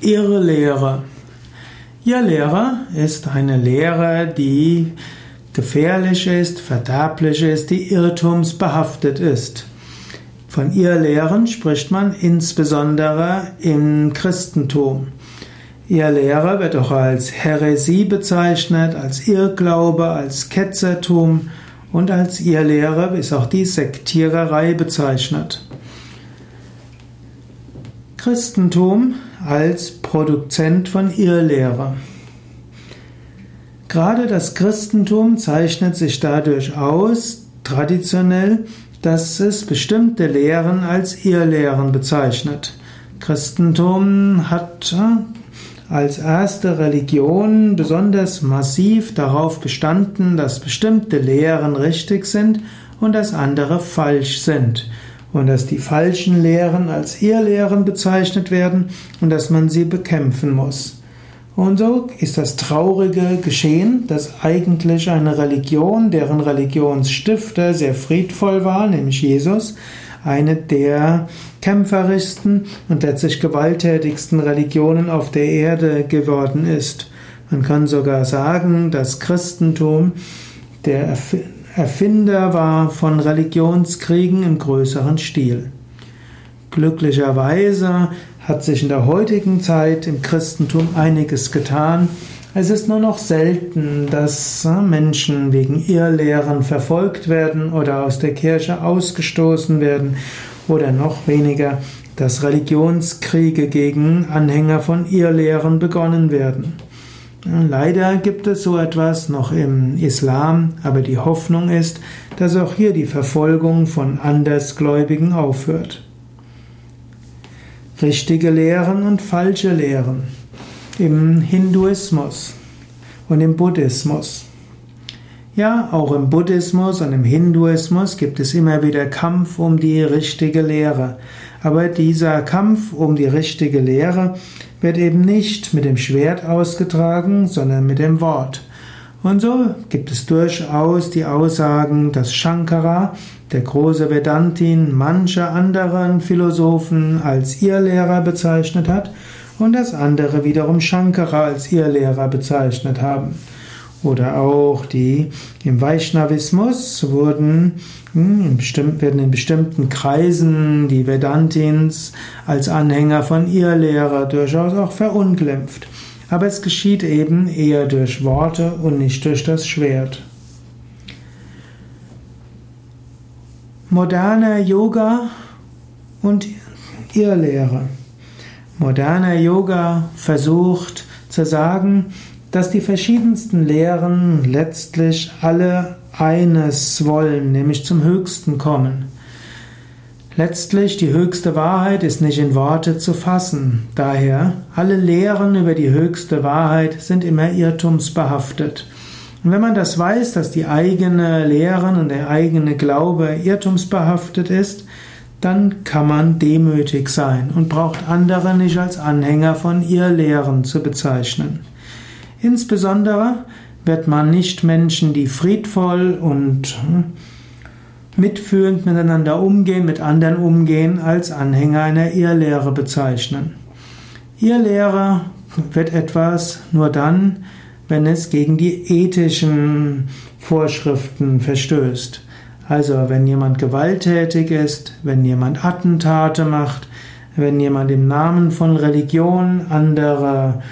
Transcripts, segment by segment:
Irrlehre. Irrlehre ist eine Lehre, die gefährlich ist, verderblich ist, die irrtumsbehaftet ist. Von Irrlehren spricht man insbesondere im Christentum. Irrlehre wird auch als Häresie bezeichnet, als Irrglaube, als Ketzertum und als Irrlehre ist auch die Sektiererei bezeichnet. Christentum als Produzent von Irrlehre. Gerade das Christentum zeichnet sich dadurch aus, traditionell, dass es bestimmte Lehren als Irrlehren bezeichnet. Christentum hat äh, als erste Religion besonders massiv darauf bestanden, dass bestimmte Lehren richtig sind und dass andere falsch sind und dass die falschen Lehren als Irrlehren bezeichnet werden und dass man sie bekämpfen muss. Und so ist das traurige Geschehen, dass eigentlich eine Religion, deren Religionsstifter sehr friedvoll war, nämlich Jesus, eine der kämpferischsten und letztlich gewalttätigsten Religionen auf der Erde geworden ist. Man kann sogar sagen, dass Christentum der Erfinder war von Religionskriegen im größeren Stil. Glücklicherweise hat sich in der heutigen Zeit im Christentum einiges getan. Es ist nur noch selten, dass äh, Menschen wegen Irrlehren verfolgt werden oder aus der Kirche ausgestoßen werden oder noch weniger, dass Religionskriege gegen Anhänger von Irrlehren begonnen werden. Leider gibt es so etwas noch im Islam, aber die Hoffnung ist, dass auch hier die Verfolgung von Andersgläubigen aufhört. Richtige Lehren und falsche Lehren im Hinduismus und im Buddhismus. Ja, auch im Buddhismus und im Hinduismus gibt es immer wieder Kampf um die richtige Lehre. Aber dieser Kampf um die richtige Lehre wird eben nicht mit dem Schwert ausgetragen, sondern mit dem Wort. Und so gibt es durchaus die Aussagen, dass Shankara, der große Vedantin, manche anderen Philosophen als ihr Lehrer bezeichnet hat und dass andere wiederum Shankara als ihr Lehrer bezeichnet haben. Oder auch die im Vaishnavismus wurden hm, in werden in bestimmten Kreisen die Vedantins als Anhänger von ihr Lehrer durchaus auch verunglimpft. Aber es geschieht eben eher durch Worte und nicht durch das Schwert. Moderner Yoga und Irrlehre. Moderner Yoga versucht zu sagen, dass die verschiedensten Lehren letztlich alle eines wollen, nämlich zum Höchsten kommen. Letztlich die höchste Wahrheit ist nicht in Worte zu fassen. Daher, alle Lehren über die höchste Wahrheit sind immer irrtumsbehaftet. Und wenn man das weiß, dass die eigene Lehren und der eigene Glaube irrtumsbehaftet ist, dann kann man demütig sein und braucht andere nicht als Anhänger von ihr Lehren zu bezeichnen. Insbesondere wird man nicht Menschen, die friedvoll und hm, mitfühlend miteinander umgehen, mit anderen umgehen, als Anhänger einer Irrlehre bezeichnen. Irrlehre wird etwas nur dann, wenn es gegen die ethischen Vorschriften verstößt. Also wenn jemand gewalttätig ist, wenn jemand Attentate macht, wenn jemand im Namen von Religion andere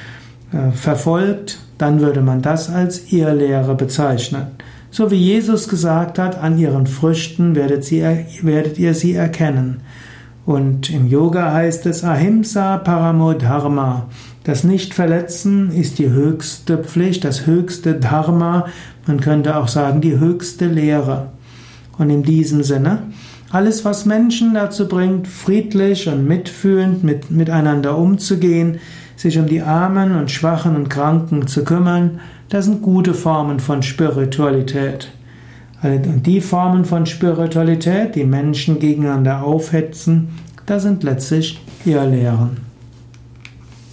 verfolgt, dann würde man das als Irrlehre bezeichnen. So wie Jesus gesagt hat, an ihren Früchten werdet, sie, werdet ihr sie erkennen. Und im Yoga heißt es Ahimsa Paramo Dharma. Das Nichtverletzen ist die höchste Pflicht, das höchste Dharma, man könnte auch sagen die höchste Lehre. Und in diesem Sinne, alles, was Menschen dazu bringt, friedlich und mitfühlend mit, miteinander umzugehen, sich um die Armen und Schwachen und Kranken zu kümmern, das sind gute Formen von Spiritualität. Und die Formen von Spiritualität, die Menschen gegeneinander aufhetzen, das sind letztlich Irrlehren.